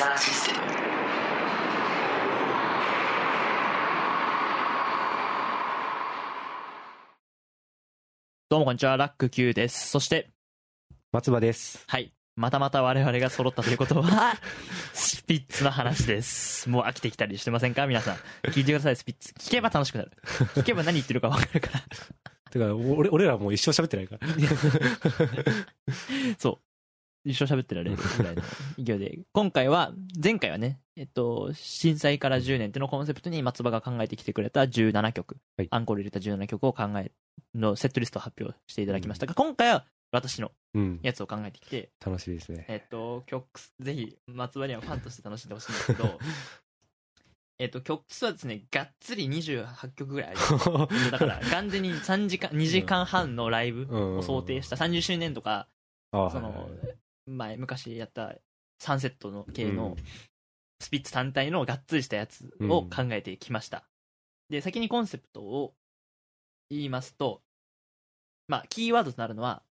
キサーシステムどうもこんにちは、ラック Q です。そして、松葉です。はい。またまた我々が揃ったということは、スピッツの話です。もう飽きてきたりしてませんか？皆さん。聞いてください、スピッツ。聞けば楽しくなる。聞けば何言ってるか分かるから。てか、俺俺らもう一生喋ってないから。そう。一生喋ってられるぐらいの勢いで。今回は、前回はね、えっと、震災から10年っていうのをコンセプトに松葉が考えてきてくれた17曲、はいアンコール入れた17曲を考え、のセットリストを発表していただきましたが、今回は私のうん。やつを考えてきて、楽しいですね。えっと、曲、ぜひ、松葉にはファンとして楽しんでほしいんですけど、えっと、曲数はですね、がっつり28曲ぐらいあります。だから、完全に3時間、2時間半のライブを想定した30周年とか、あその、前、昔やった3セットの系のスピッツ単体のがっつりしたやつを考えてきました。で、先にコンセプトを言いますと、まあ、キーワードとなるのは、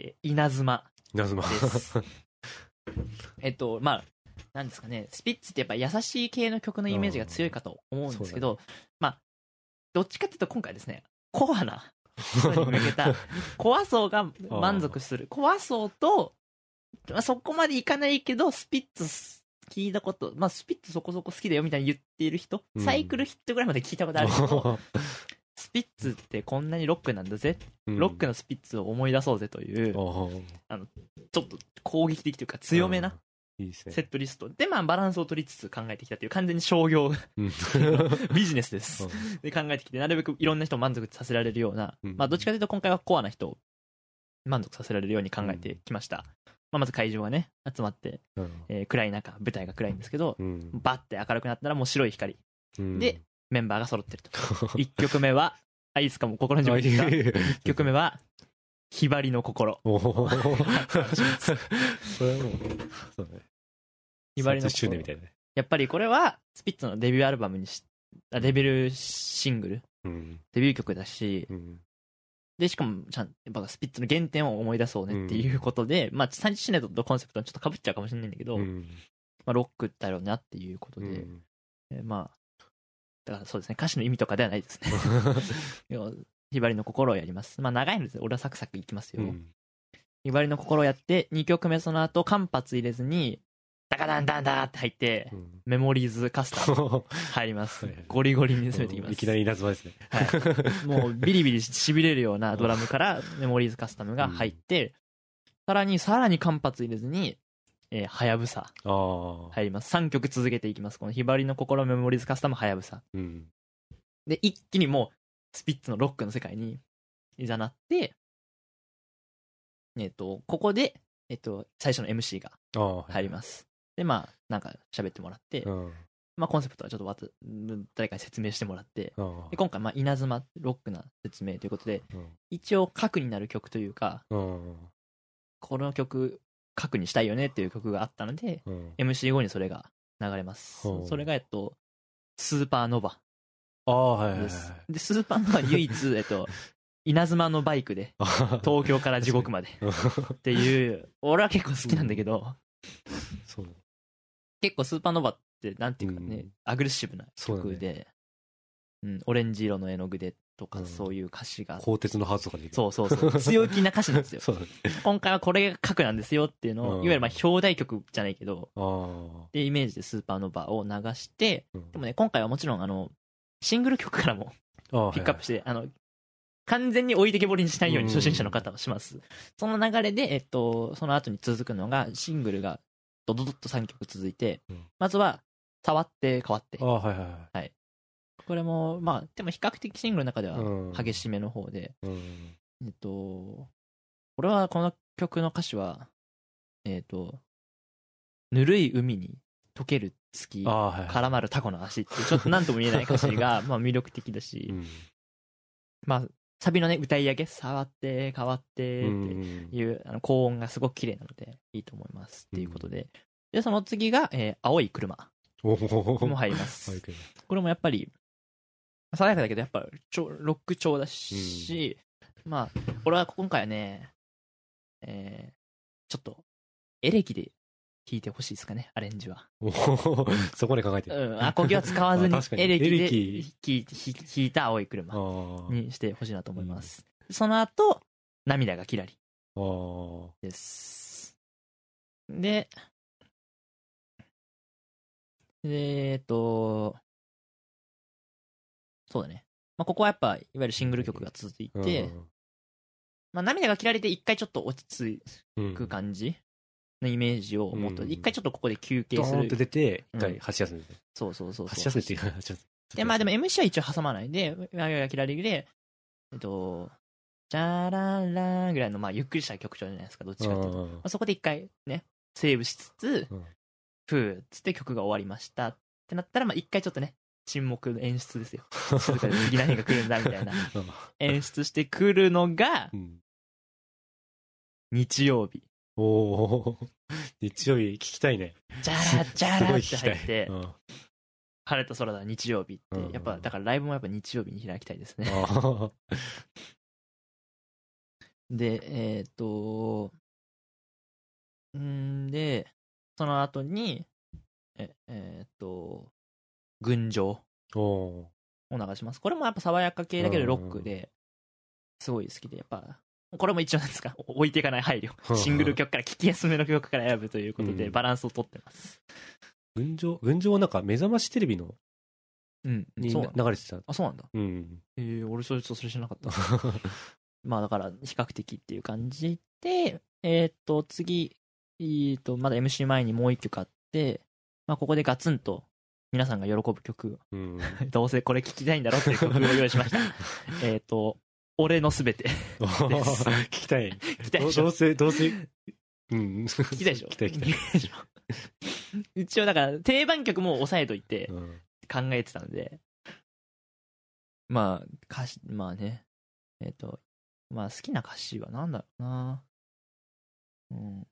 え稲妻謎の。です。えっと、まあ、なんですかね、スピッツってやっぱ優しい系の曲のイメージが強いかと思うんですけど、まあ、どっちかっていうと今回ですね、コアな人に向けた、コア層が満足する。コア層と、まあ、そこまでいかないけど、スピッツ聞いたこと、まあ、スピッツそこそこ好きだよみたいに言っている人、うん。サイクルヒットぐらいまで聞いたことあるけど、スピッツってこんなにロックなんだぜ、ロックのスピッツを思い出そうぜという、ちょっと攻撃的というか強めな。いい。セットリスト。で、まあ、バランスを取りつつ考えてきたという完全に商業うん。ビジネスです。で考えてきて、なるべくいろんな人を満足させられるような、うん。まあ、どっちかというと今回はコアな人を満足させられるように考えてきました。まあ、まず会場がね、集まって、うんえー暗い中、舞台が暗いんですけど、うんバッて明るくなったらもう白い光。うんで、メンバーが揃ってると。1曲目は、あ、いいですかもう心に あ準備いいですか1曲目は、ひばりの心。それはもう、そうね。ひばりの30周心。やっぱりこれは、スピッツのデビューアルバムにし、あデビューシングル、うん。デビュー曲だし、うん。で、しかも、ちゃん、やっぱスピッツの原点を思い出そうねっていうことで、まあ、30周年とコンセプトにちょっと被っちゃうかもしれないんだけど、うんまあ、ロックだろうなっていうことで、うんえーまあ、だからそうですね、歌詞の意味とかではないですね。ひばりの心をやります。まあ、長いので、俺はサクサクいきますよ。うんひばりの心をやって、2曲目その後、間髪入れずに、ダカダンダンダーって入って、うんメモリーズカスタム 入ります。ゴリゴリに攻めていきます。いきなり稲妻ですね。はい。もうビリビリしびれるようなドラムからメモリーズカスタムが入って、さらに、さらに間髪入れずに、えーはやぶさ。入ります。3曲続けていきます。このひばりの心メモリーズカスタムはやぶさ。うん。で、一気にもう、スピッツのロックの世界に、いざなって、えっ、と、ここで、えっ、と、最初の MC が。入ります。で、まあ、なんか喋ってもらって、うん。まあ、コンセプトはちょっと誰かに説明してもらって、あで今回、まあ、稲妻、ロックな説明ということで、あ。一応核になる曲というか、うん。この曲、核にしたいよねっていう曲があったので、うん。MC 後にそれが流れますそれが、えっと、スーパーノヴああ、はいはいでスーパーノヴァ唯一、えっと、稲妻のバイクで、あ東京から地獄までっていう、俺は結構好きなんだけど、そう。結構スーパーノヴァって、なんていうかね、うんアグレッシブな曲で、うん、オレンジ色の絵の具でとか、うんそういう歌詞が、鋼鉄のハーツとかで。そうそうそう、強気な歌詞なんですよ。そうだね。今回はこれが核なんですよっていうのを、うんいわゆるまあ表題曲じゃないけど、あっていうイメージでスーパーノヴァを流して、あ。うんでもね、今回はもちろんあの、シングル曲からもああピックアップして、あの、完全に置いてけぼりにしないようにうん初心者の方はします。その流れで、えっと、その後に続くのが、シングルがドドドッと3曲続いてうん、まずは、触って変わってあ。あ、はいはいはい。これも、まあ、でも比較的シングルの中ではうん激しめの方で、うん。えっと、俺はこの曲の歌詞は、えっと、ぬるい海に溶ける月あ、あ、はいはい。絡まるタコの足って、ちょっと何とも言えない歌詞が、まあ魅力的だうし、ん。まあ、サビのね、歌い上げ、触って、変わって、ってうんいう、あの高音がすごく綺麗なので、いいと思います。っていうことで。で、その次が、えー青い車。も入ります。これもやっぱり、爽やかだけど、やっぱちょロック調だし、まあ、俺は今回はね、えー、ちょっと、エレキで弾いてほしいですかね、アレンジは。そこで考えてる。うん、アコギは使わずにエレキで弾いた青いあ車あ。にしてほしいなと思います。その後、涙がキラリ。です。で、でえっと、そうだね。まあ、ここはやっぱ、いわゆるシングル曲が続いて、まあ、涙が切られて一回ちょっと落ち着うん、く感じのイメージを持っと、うん一回ちょっとここで休憩すドーンってる。出て、うん一回走り休んで。そうそうそう走りそう。休っていうでで、まあでも MC は一応挟まないで、涙が切られで、えっと、チャララーぐらいの、まあ、ゆっくりした曲調じゃないですか、どっちかっていうと。まあ、そこで一回ね、セーブしつつ、うんふーっつって曲が終わりましたってなったら、まあ一回ちょっとね、沈黙の演出ですよ。静かで次何が来るんだみたいな演出してくるのがうん。日曜日。おお。日曜日聞きたいね。ジャラジャラって入ってう、ん晴れた空だ日曜日っうんて、やっぱだからライブもやっぱ日曜日に開きたいですね。あで、えーっと、んで、その後に、え、えーっと、群青を流します。これもやっぱ爽やか系だけどロックで、すごい好きで、やっぱ、これも一応なんですか、置いていかない配慮。シングル曲から聴きやすめの曲から選ぶということで、うんバランスをとってます。群青群青はなんか目覚ましテレビのうん。に。流れてた。あ、そうなんだ。うん。えー、俺それ、それ知らなかった。まあだから、比較的っていう感じで、えーっと、次、えーっと、まだ MC 前にもう一曲あって、まあここでガツンと皆さんが喜ぶ曲、うん。どうせこれ聴きたいんだろっていう曲を用意しました。えーっと、俺のすべて。聞きたい。聞きたいでしょどうせ、どうせ、うん。聞聞きたいでしょ聞きたい聞きたい。でしょ一応だから定番曲も押さえといてうん考えてたので、まあ歌詞、まあね、えっ、と、まあ好きな歌詞はなんだろうな。うん。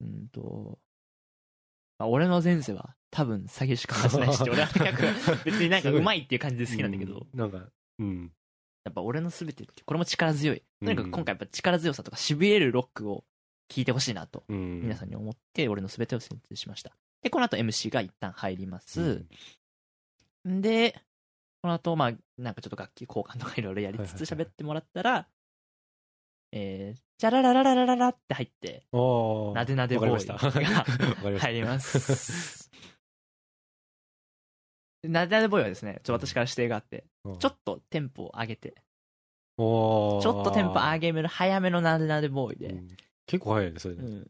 うんと、まあ、俺の前世は多分詐欺しか話しないし、俺は別になんかうまいっていう感じで好きなんだけど、うんなんか、うん。やっぱ俺のすべてって、これも力強い。とにかうんく今回やっぱ力強さとか痺れるロックを聴いてほしいなとうん。皆さんに思って、俺の全てを選定しました。で、この後 MC が一旦入ります。で、この後、まあ、なんかちょっと楽器交換とかいろいろやりつつはいはいはい喋ってもらったら、えー、じゃらららららららって入って、なでなでボーイ。が。入ります。なでなでボーイはですね、ちょっと私から指定があって、うん。ちょっとテンポを上げて、ちょっとテンポ上げめる早めのなでなでボーイで、うん。結構早いね、それうね。ん、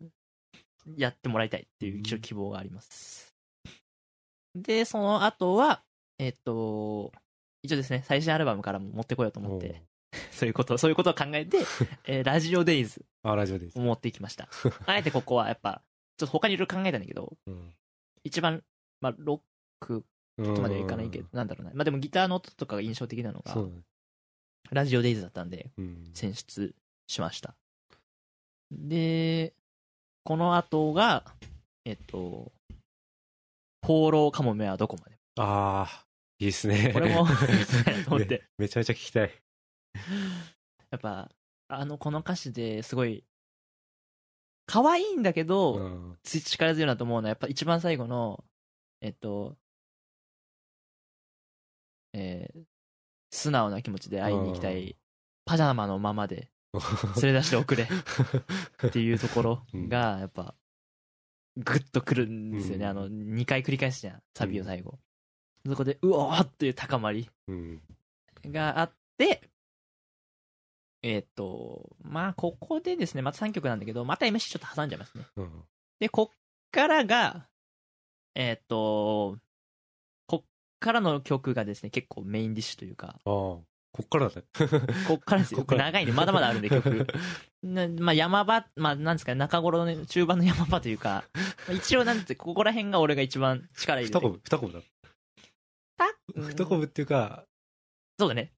やってもらいたいっていう一応希望があります。で、その後は、えっと、一応ですね、最新アルバムからも持ってこようと思って、そういうこと、そういうことを考えて、えーラジオデイズあ、ラジオですを。持ってきました。あえてここはやっぱ、ちょっと他にいろいろ考えたんだけど、うん。一番、まあ、ロックとまではいかないけど、なんだろうな。まあでもギターの音とかが印象的なのがそ、うだね。ラジオデイズだったんで、うん。選出しました。で、この後が、えっと、放浪かもめはどこまで。ああ、いいですね。これもと 思ってめめちゃめちゃ聞きたい。やっぱ、あの、この歌詞ですごい、可愛いんだけど、うんつ力強いなと思うのは、やっぱ一番最後の、えっと、えー素直な気持ちで会いに行きたい、パジャマのままで 連れ出しておくれっていうところが、やっぱ、グッとくるんですよね。うんあの、2回繰り返すじゃん、サビを最後。そこで、うおーっていう高まり。うん。があって、えっ、と、まあ、ここでですね、また3曲なんだけど、また MC ちょっと挟んじゃいますね。うん。で、こっからが、えっ、と、からの曲がですね、結構メインディッシュというか、ああ、こっからだね。こっからですよ。長いんで、まだまだあるんで、曲。なまあ、山場、まあ、なんですかね、中頃のね、中盤の山場というか、まあ一応なんて、ここら辺が俺が一番力入れて二コブ、二コブだ。うん二コブっていうか、そうだね。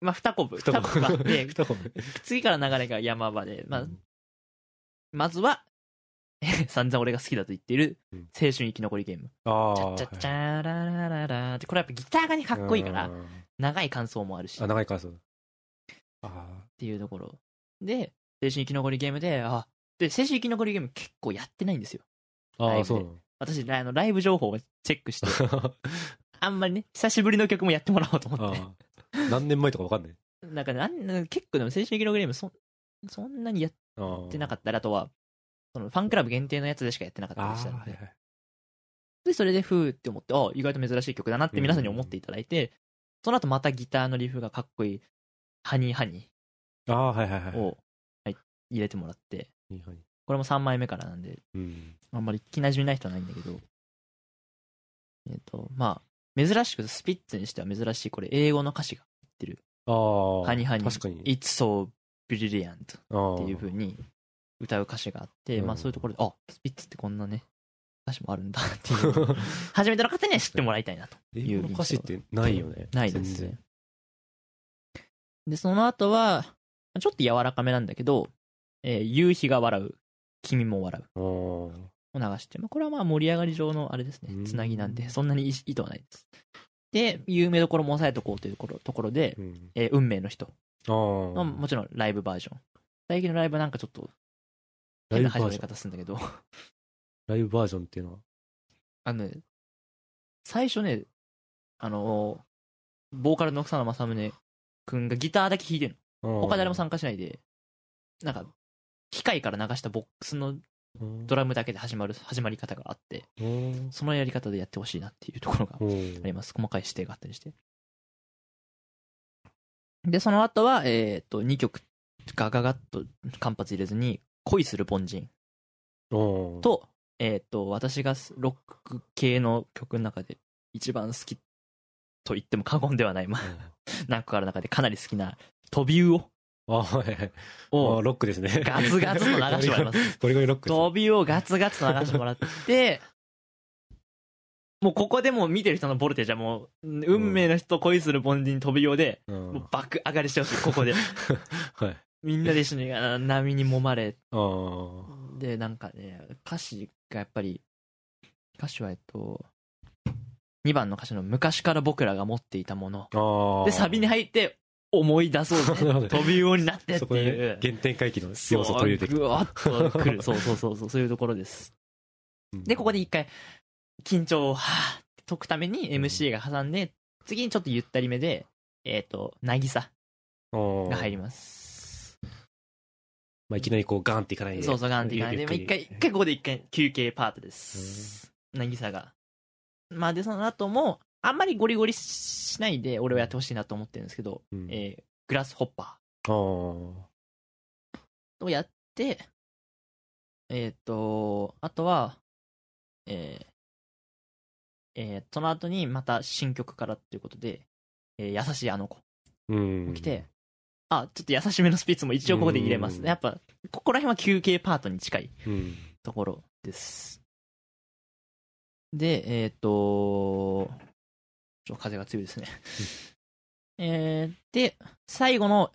まあ、二コブ。二コブ。二コブ。次から流れが山場で、まあう、んまずは、散々俺が好きだと言っているうん、青春生き残りゲーム。ああ。チャッチャッチャララララって、これやっぱギターがね、かっこいいからう、ん長い感想もあるし、あ、っ長い感想。あていうところ。で、青春生き残りゲームで、あ、で、青春生き残りゲーム結構やってないんですよ。あ。あそうなの。私、あの、ライブ情報をチェックして、あんまりね、久しぶりの曲もやってもらおうと思って。ああ。何年前とかわかんない。なんか結構でも青春生き残りゲームそん、そんなにやっああ。てなかったり、あとは、そのファンクラブ限定のやつでしかやってなかったりしたので、はいはい。で、それで、ふーって思って、あ意外と珍しい曲だなって皆さんに思っていただいて、その後またギターのリフがかっこいい、ハニーハニああ、はいはいはい。ーを、はい、入れてもらって、これも3枚目からなんで、うん。あんまり聞き馴染みない人はないんだけど、えっ、と、まあ、珍しくスピッツにしては珍しい、これ英語の歌詞が入ってる、ああ。ハニーハニー、確かに。It's so brilliant っていう風に歌う歌詞があって、うんまあそういうところで、あ、スピッツってこんなね、歌詞もあるんだっていう、初めての方には知ってもらいたいなと。英語の歌詞ってないよね。ないです全ね。で、その後は、ちょっと柔らかめなんだけど、えー夕日が笑う、君も笑うを流して、まあ、これはまあ盛り上がり上のあれですね、うんつなぎなんで、そんなに意意図はないです。で、有名どころも押さえとこうというところところであ。う、ん。えー運命の人。あまあ、あ。もちろんライブバージョン。最近のライブなんかちょっと、ラ変な始ま。方するんだけど、ライブバージョンっていうのは？あのね、最初ね、あの、ボーカルの草野正宗くんがギターだけ弾いてるの。他誰も参加しないで、なんか、機械から流したボックスのうんドラムだけで始まる、始まり方があって、うんそのやり方でやってほしいなっていうところがうんあります。細かい指定があったりして。で、その後は、えっ、と、2曲、ガガガッと間髪入れずに、恋する凡人うんと、えっ、と、私がロック系の曲の中で一番好きと言っても過言ではない、まあ、何個かある中でかなり好きな、飛び魚あはいをロックですね。ガツガツと流してもらいます。ゴリゴリロックですね。飛びをガツガツと流してもらって、もうここでもう見てる人のボルテージはもう、運命の人恋する凡人飛び用で、うんもう爆上がりしてほしい、ここで。はい。みんなで一緒にあ波に揉まれ。で、なんかね、歌詞がやっぱり、歌詞はえっと、2番の歌詞の昔から僕らが持っていたもの。で、サビに入って、思い出そうぜ。飛びようになってっていう。原点回帰の要素を取り入れてきぐわっとくる。そうそうそうそう、そういうところです。た。で、ここで一回、緊張を、はぁって解くために MC が挟んで、次にちょっとゆったりめで、えっ、と、なぎさがが入ります。まあ、いきなりこうガンっていかないで。そうそう、ガンっていかないで、まあ一回、一回ここで一回休憩パートです。なぎさが。まあで、その後も、あんまりゴリゴリしないで、俺はやってほしいなと思ってるんですけど、うんえーグラスホッパ。ーをやって、えっ、と、あとは、えーえーその後にまた新曲からっていうことで、えー優しいあの子うん。来て、あ、ちょっと優しめのスピッツも一応ここで入れます。うんやっぱ、ここら辺は休憩パートに近いうん。ところです。で、えっ、と、ちょっと風が強いですね。えー、で、最後の、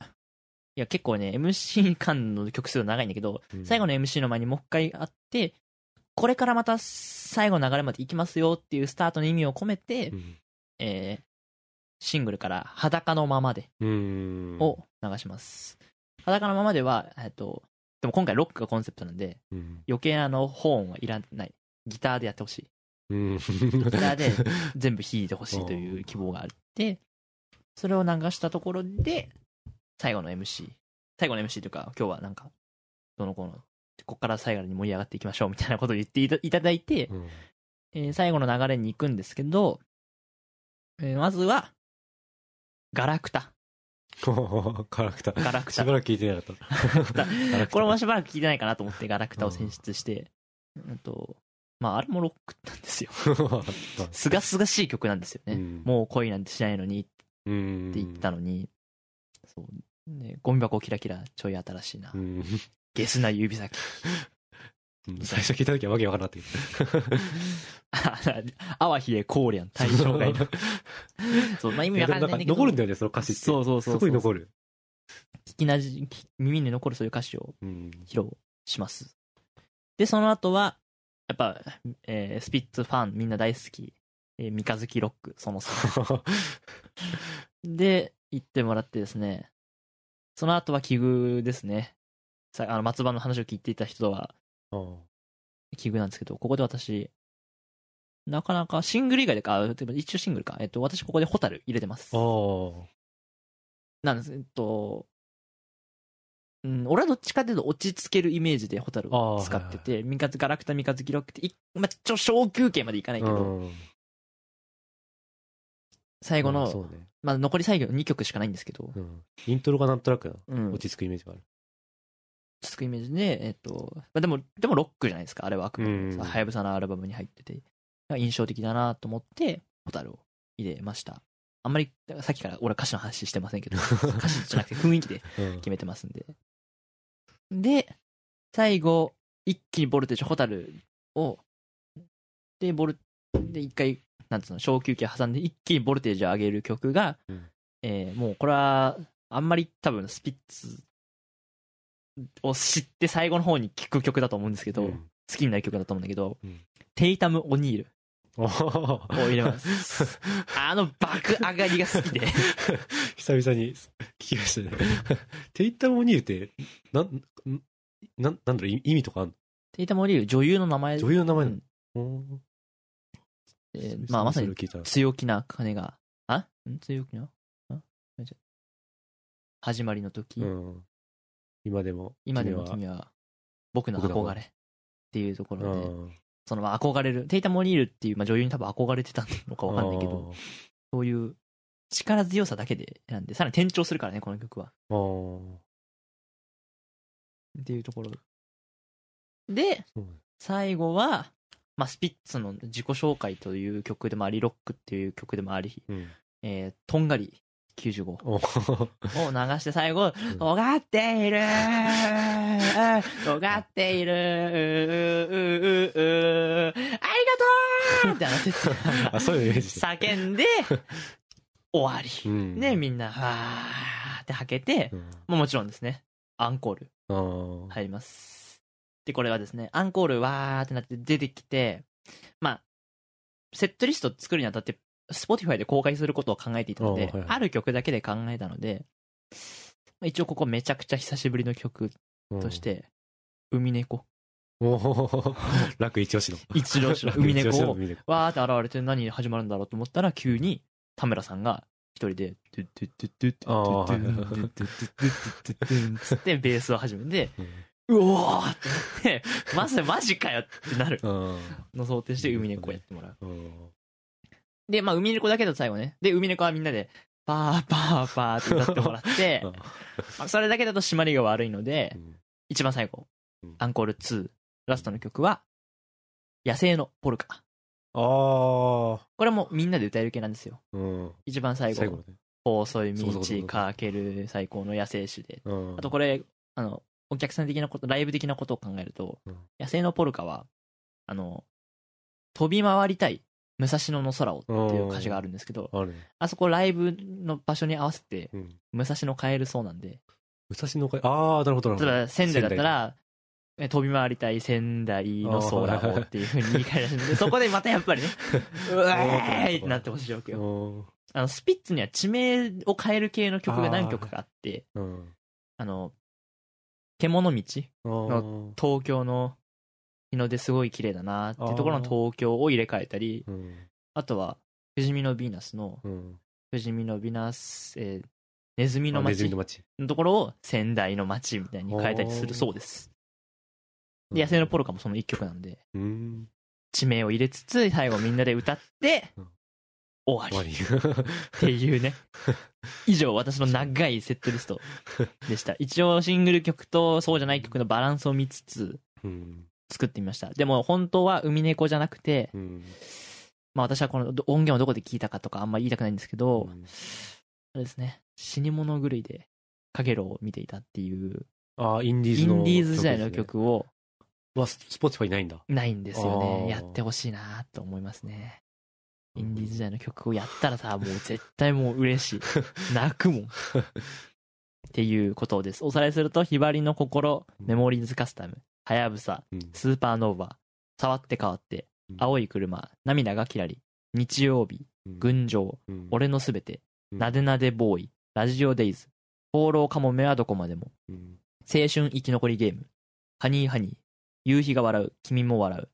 いや結構ね、MC 間の曲数長いんだけど、うん最後の MC の前にもう一回あって、これからまた最後の流れまで行きますよっていうスタートの意味を込めて、うんえーシングルから裸のままでうん。を流します。裸のままでは、えっと、でも今回ロックがコンセプトなんで、うん。余計なあの、ホーンはいらない。ギターでやってほしい。うん。ギターで 全部弾いてほしいという希望があって、それを流したところで、最後の MC。最後の MC というか、今日はなんか、どの子の、ここから最後に盛り上がっていきましょうみたいなことを言っていたいただいて、うんえー最後の流れに行くんですけど、えーまずは、ガラクタ。ガラクタ。ガラクタしば。らく聞いてなかった。これもしばらく聞いてないかなと思ってガラクタを選出して、うんと、まああれもロックなんですよ。すがすがしい曲なんですよね。うんもう恋なんてしないのにってうん言ったのに、そう。ね、ゴミ箱キラキラちょい新しいなう。んゲスな指先。うん最初聞いた時はわけわからなかったけ あわひえこうりゃん対象外の。そう、まあ意ど。味わかんなないんだけど。残るんだよね、その歌詞って。そうそうそうすごい残る。聞きなじ、き耳に残るそういう歌詞をうん。披露します。で、その後は、やっぱ、えースピッツファンみんな大好き、えー三日月ロック、その3。で、行ってもらってですね、その後は奇遇ですね。さあの、松葉の話を聞いていた人は奇遇なんですけど、ここで私、なかなかシングル以外でか、一応シングルか。えっと、私ここでホタル入れてます。なんです。えっと、うん、俺はどっちかというと落ち着けるイメージでホタルを使ってて、三日月ガラクタ三日月ロックってい、まあ、ちょ、小休憩までいかないけど、うん最後の、まあね。まあ、残り最後の2曲しかないんですけど、うん。イントロがなんとなくうん、落ち着くイメージがある。落ち着くイメージで、えっと、まあ、でも、でもロックじゃないですか、あれはあくまでさ、はやぶさのアルバムに入ってて、印象的だなと思って、ホタルを入れました。あんまり、さっきから俺歌詞の話してませんけど、歌詞じゃなくて雰囲気でうん。決めてますんで。で、最後、一気にボルテージ、ホタルを、で、ボル、で、一回、なんつうの、小休憩挟んで、一気にボルテージを上げる曲が、うん。えーもうこれは、あんまり多分、スピッツを知って最後の方に聴く曲だと思うんですけど、うん。好きになる曲だと思うんだけど、うん。テイタム・オニール。を入れます。あの爆上がりが好きで。久々に聞きましたね。テイタム・オニールって、なん、なん、なんだろう、意意味とかあんテイタム・オニール、女優の名前。の女優の名前なうん。のうんえーまあまさに強気な鐘が、あ？ん？強気な？始まりの時、うん。今でも。今でも君君は僕の憧れっていうとこはろで、うんそのまあ憧れる、テイタ・モニールっていう、まあ、女優に多分憧れてたのかわかんないけど、そういう力強さだけで選んで、さらに転調するからね、この曲は。っていうところ。で、最後は、まあ、スピッツの自己紹介という曲でもあり、ロックっていう曲でもあり、うん。えー、とんがり95お。を流して最後、ん。尖っている。尖っている。ありがとう。ってなってあ、そういうイメージ。叫んで、終わり。うん。で、みんな、はーって吐けてう、ん。もうもちろんですね、アンコール。入ります。で、これはですね、アンコールわーってなって出てきて、まあ、セットリスト作るにあたって、Spotify で公開することを考えていたので、ある曲だけで考えたので、まあ一応ここめちゃくちゃ久しぶりの曲とし。て、海猫。うんおー楽一押しの。一押しの海猫わーって現れて何始まるんだろうと思ったら、急に田村さんが一人で、トゥットゥットゥットゥットゥットゥットゥットゥットゥットゥットゥットゥットゥッつってベースを始めて、うおーってなって、マジでマジかよってなるうんの想定して海猫をやってもらう。うんで、まあ海猫だけだと最後ね。で、海猫はみんなで、パーパーパーって歌ってもらって、まあそれだけだと締まりが悪いのでう、ん一番最後うん、アンコール2、ラストの曲は、野生のポルカ。あこれもみんなで歌える系なんですよ。あ。うん。一番最後、最後ね。細い道かける最高の野生種で。うんあとこれ、あの、お客さん的なこと、ライブ的なことを考えると、うん野生のポルカは、あの、飛び回りたい武蔵野の空をっていう歌詞があるんですけど、あ。あそこライブの場所に合わせて、うん。武蔵野変えるそうなんで、武蔵野会、ああ、なるほど、なるほど。例えば仙台だったら、え飛び回りたい仙台の空をっていうふうに言い換えらしいんで、そこでまたやっぱりね、うわーいってなってほしいわけよ。うん。あの、スピッツには地名を変える系の曲が何曲かあって、うん。あの、獣道の東京の日の出すごい綺麗だなっていうところの東京を入れ替えたり、うん。あとは、不死身のヴィーナスの、うん。不死身のヴィーナス、えーネズミの街のところを仙台の街みたいに変えたりするそうです。で、野生のポルカもその一曲なんで、うん。地名を入れつつ、最後みんなで歌ってうん、終わり終わり。っていうね。以上、私の長いセットリストでした。一応シングル曲とそうじゃない曲のバランスを見つつうん。作ってみました。でも本当は海猫じゃなくて、うん。まあ私はこの音源をどこで聞いたかとかあんま言いたくないんですけど、うんあれですね、死に物狂いでかげろうを見ていたっていう、ああ、インディーイズの。ンディーズ時代の。曲をは、ス Spotify ないんだ。ないんですよね。やってほしいなと思いますね。インディーズ時代の曲をやったらさ、もう 絶対もう嬉しい。泣くもん。っていうことです。おさらいすると、ひばりの心、メモリーズカスタム、はやぶさ、うん。スーパーノヴァ、触って変わって、青い車、涙がキラリ、日曜日、うん、群青、うん、俺のすべて、うんなでなでボーイ、ラジオデイズ、放浪かもめはどこまでも、うん。青春生き残りゲーム、ハニーハニー、夕日が笑う、君も笑う、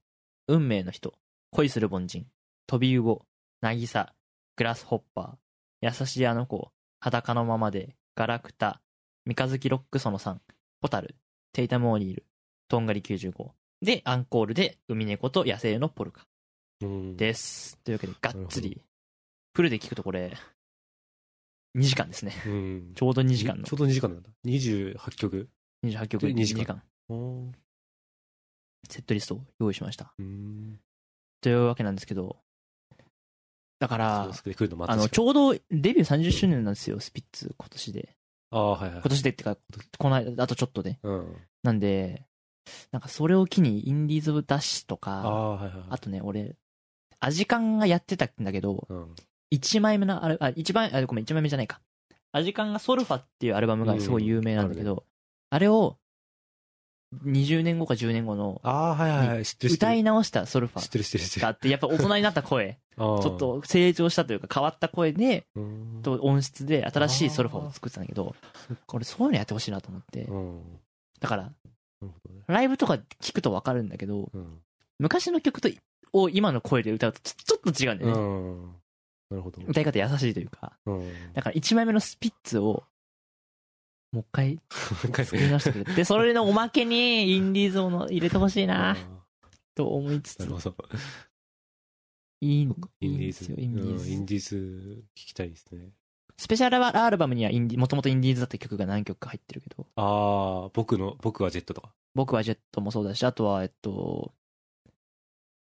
運命の人、恋する凡人、飛び魚、渚、グラスホッパー、優しいあの子、裸のままで、ガラクタ、三日月ロックその3、ホタル、テイタムオニール、とんがり95。で、アンコールで、海猫と野生のポルカうん。です。というわけで、がっつり、フルで聞くとこれ、2時間ですね。うん。ちょうど2時間のちょうど2時間なんだ。28曲。28曲で2 2時間時間うん。セットリストを用意しました。うん。というわけなんですけど、だからあの、ちょうどデビュー30周年なんですよ、スピッツ、今年で。ああ、はいはい今。年でってか、この間、あとちょっとで。うん。なんで、なんかそれを機にインディーズダッシュとあか、あ、はいはい。あとね、俺、アジカンがやってたんだけど、うん。1枚目の、あれ、あ、一番、あ、ごめん、1枚目じゃないか。アジカンがソルファっていうアルバムがすごい有名なんだけど、あれを、20年後か10年後の、ああ、はいはい。歌い直したソルファ知ってる知ってる知ってる。って、やっぱ大人になった声、ちょっ、と成長したというか変わった声で、うん。と音質で新しいソルファを作ってたんだけど、これそういうのやってほしいなと思ってう。ん。だから。ライブとか聞くとわかるんだけど、うん。昔の曲とを今の声で歌うとちょっと違うんだよね。うん。なるほど。歌い方優しいというか。うん。だから1枚目のスピッツを、もう一回 回作り直してくれ。で、それのおまけにインディーズをの入れてほしいなあと思いつつーなる、ほど。いい、インディーズ。いいですよ、インディーうんインズ。ディーズ聞きたいですね。スペシャルアルバムにはインディ、もともとインディーズだった曲が何曲か入ってるけど、ああ、僕の、僕はジェットとか。僕はジェットもそうだし、あとは、えっと、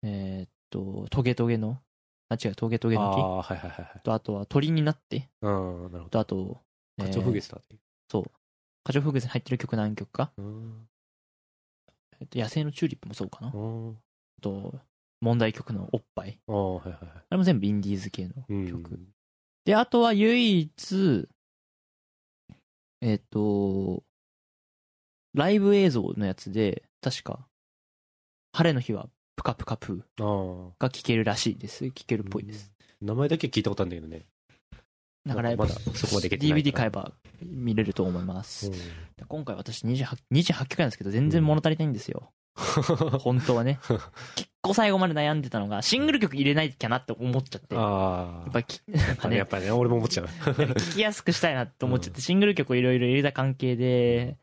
えーっと、トゲトゲの、あ、違う、トゲトゲの木？ああ、はいはいはいはい。と、あとは鳥になって、うん、なるほど。と、あと、カチョフゲス。スだって。そう。カチョフグスに入ってる曲何曲か？うん。えっと、野生のチューリップもそうかな。あうん。と、問題曲のおっぱい。ああ、はいはいはい。あれも全部インディーズ系のうん曲。で、あとは唯一、えっと、ライブ映像のやつで、確か、晴れの日はプカプカプーああ。が聴けるらしいです。聴けるっぽいです。名前だけ聞いたことあるんだけどね。だからやっぱ、まだそこまで DVD 買えば見れると思います。うん今回私28、28曲なんですけど、全然物足りないんですよ。本当はね。結構最後まで悩んでたのが、シングル曲入れないきゃなって思っちゃって。やああ。っぱき、なんかねやっ、ぱね、俺も思っちゃう。聞きやすくしたいなって思っちゃって、シングル曲をいろいろ入れた関係で、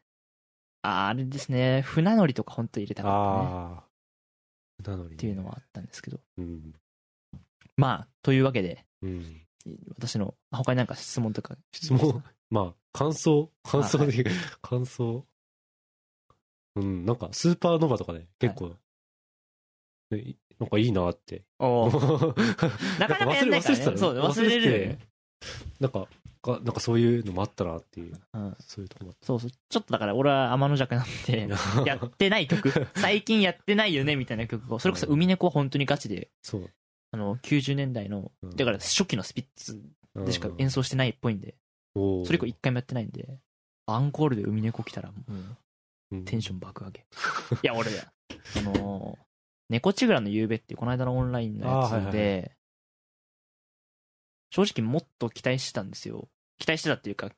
あれですね、船乗りとか本当入れたかったね。ああ。なのにね。っていうのはあったんですけど。うん。まあ、というわけで、うん。私の、あ他になんか質問とか。質問、まあ、感想、感想で、感想？うん、なんか、スーパーノバとかね、結構、ねなんかいいなって。な なかなかやんないからね。そう、忘れる。なんか、かなんかそういうのもあったなっていう、うんそういうとこもあっそうそう。ちょっとだから俺は天の弱なんで、た。やってない曲、最近やってないよねみたいな曲を、それこそ海猫は本当にガチで、そう。あの、90年代の、うんだから初期のスピッツでしか演奏してないっぽいんで、奏それ以降一回もやってないんで、アンコールで海猫来たらもう、テンション。ン爆上げ。いや、俺、あのー、猫ちぐらの夕べっていうこの間のオンラインのやつで、正直もっと期待してたんですよ。期待してたっていうか、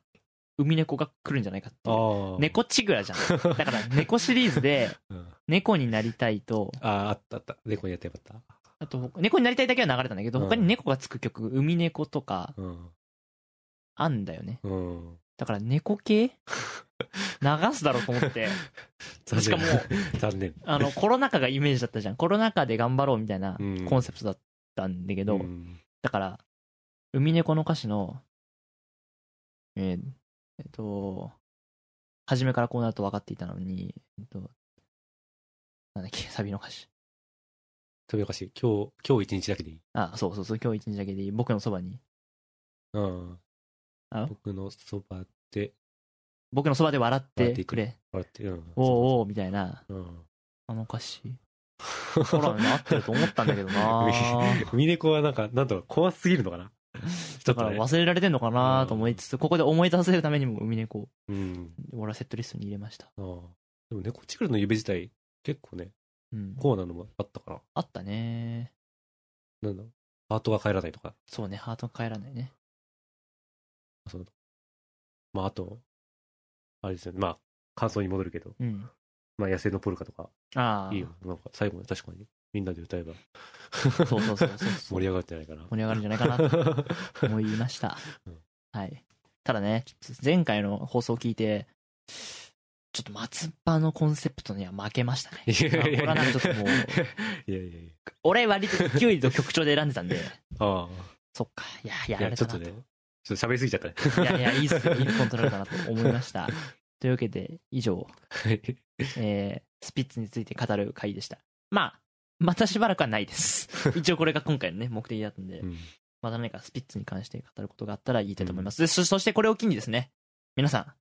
海猫が来るんじゃないかっていう。猫ちぐらじゃん。だから猫シリーズで うん猫になりたいと、ああ、あったあった。猫にやってよかった。あと、猫になりたいだけは流れたんだけど、うん他に猫がつく曲、海猫とか、うん。あんだよね。うん。だから猫系？流すだろうと思って。しかも、残念。あの、コロナ禍がイメージだったじゃん。コロナ禍で頑張ろうみたいなうんコンセプトだったんだけど、うんだから、海猫の歌詞の、えーえっと、初めからこうなると分かっていたのに、えっと、なんだっけ、サビの歌詞。飛びおかしい。今日、今日一日だけでいい？あ、そうそうそう、今日一日だけでいい。僕のそばに。うん。あ？僕のそばで、僕のそばで笑ってくくれ。笑ってる。うん。おうおうみたいな、う。うん。あの歌詞。コロナに合ってると思ったんだけどな 海猫はなんか、なんだろう、怖すぎるのかな？だから。忘れられてんのかなと思いつつ、ここで思い出させるためにも海猫を、うん。俺はセットリストに入れました。ああ。でも猫チクルの指自体、結構ね、うん。コアなのもあったから。あったねなんだ？ろうハートが帰らないとか。そうね、ハートが帰らないね。そのまあ、あと、あれですよね。まあ、感想に戻るけど、うん。まあ、野生のポルカとか、ああ。いいよ。なんか、最後に確かに、みんなで歌えば、そうそうそうそうそう。盛り上がるんじゃないかな。盛り上がるんじゃないかなと思いましたうん。はい。ただね、前回の放送を聞いて、ちょっと松葉のコンセプトには負けましたね。いやいやいやなんかちょっともう、いやいやいや。俺割と勢いと曲調で選んでたんで、あそっか、いや、あ。いや、やられたなと。ちょっとね、ちょっと喋りすぎちゃったね。いやいや、いいっすよ。一本取られたなと思いました。というわけで、以上、はいえー、スピッツについて語る回でした。まあ、またしばらくはないです。一応これが今回のね、目的だったんでう、んまた何かスピッツに関して語ることがあったら言いたいと思います。でそそしてこれを機にですね、皆さん、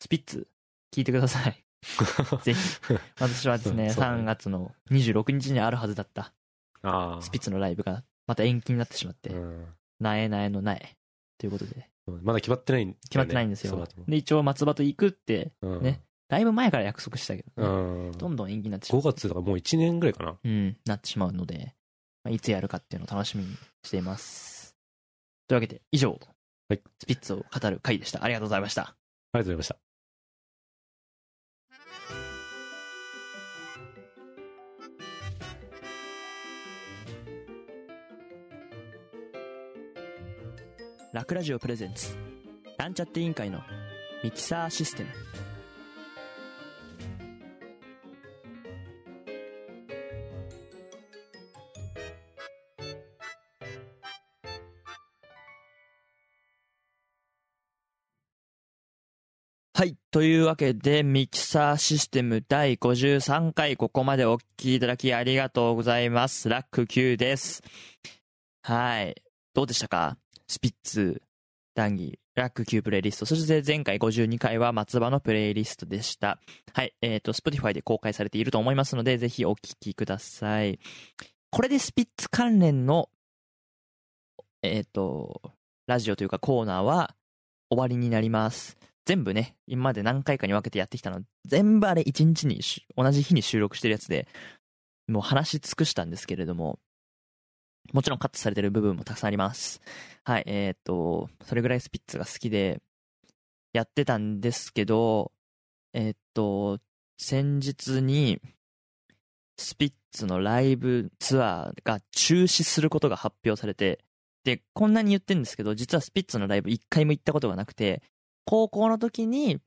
スピッツ、聞いてください。ぜひ。私はですね、そうそうね3月の26日にあるはずだった。スピッツのライブが、また延期になってしまって、うんなえなえのなえ。ということで、まだ決まってないんだよね決まってないんですよで、一応松葉と行くって、うんねだいぶ前から約束したけどね、うん。どんどん延期になってしま5う。月だからもう1年ぐらいかな。うん、なってしまうので、まあ、いつやるかっていうのを楽しみにしています。というわけで、以上、はいスピッツを語る回でした。ありがとうございました。ありがとうございました。ラクラジオプレゼンツなんちゃって委員会のミキサーシステムというわけで、ミキサーシステム第53回、ここまでお聞きいただきありがとうございます。ラック Q です。はい。どうでしたか？スピッツ、談義、ラック Q プレイリスト、そして前回52回は松葉のプレイリストでした。はい。えっ、と、Spotify で公開されていると思いますので、ぜひお聞きください。これでスピッツ関連の、えっ、と、ラジオというかコーナーは終わりになります。全部ね、今まで何回かに分けてやってきたの、全部あれ1日に、同じ日に収録してるやつで、もう話し尽くしたんですけれども、もちろんカットされてる部分もたくさんあります。はい、えーっと、それぐらいスピッツが好きで、やってたんですけど、えーっと、先日に、スピッツのライブツアーが中止することが発表されて、で、こんなに言ってるんですけど、実はスピッツのライブ一回も行ったことがなくて、高校の時に、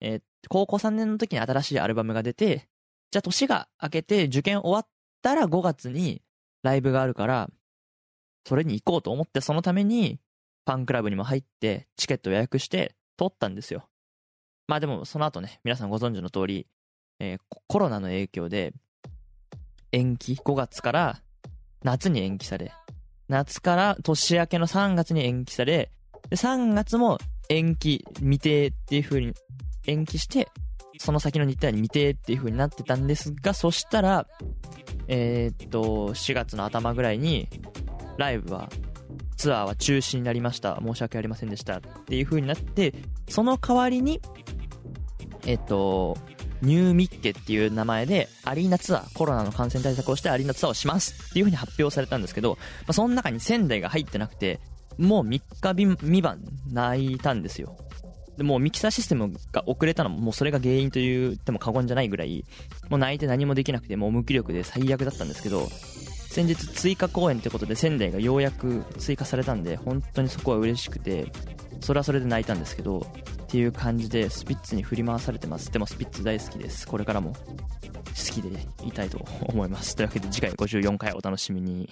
えー高校3年の時に新しいアルバムが出て、じゃあ年が明けて受験終わったら5月にライブがあるから、それに行こうと思って、そのためにファンクラブにも入って、チケット予約して取ったんですよ。まあでもその後ね、皆さんご存知の通り、えーコロナの影響で、延期、5月から夏に延期され、夏から年明けの3月に延期され、で3月も延期、未定っていう風に延期して、その先の日程は未定っていう風になってたんですが、そしたら、えーっと、4月の頭ぐらいに、ライブは、ツアーは中止になりました。申し訳ありませんでした。っていう風になって、その代わりに、えっと、ニューミッケっていう名前でアリーナツアー、コロナの感染対策をしてアリーナツアーをしますっていう風に発表されたんですけど、まあ、その中に仙台が入ってなくて、もう3日未満泣いたんですよ。でもうミキサーシステムが遅れたのももうそれが原因と言っても過言じゃないぐらい、もう泣いて何もできなくてもう無気力で最悪だったんですけど、先日追加公演ってことで仙台がようやく追加されたんで、本当にそこは嬉しくて、それはそれで泣いたんですけど、っていう感じでスピッツに振り回されてます。でもスピッツ大好きです。これからも好きでいたいと思います。というわけで次回54回お楽しみに。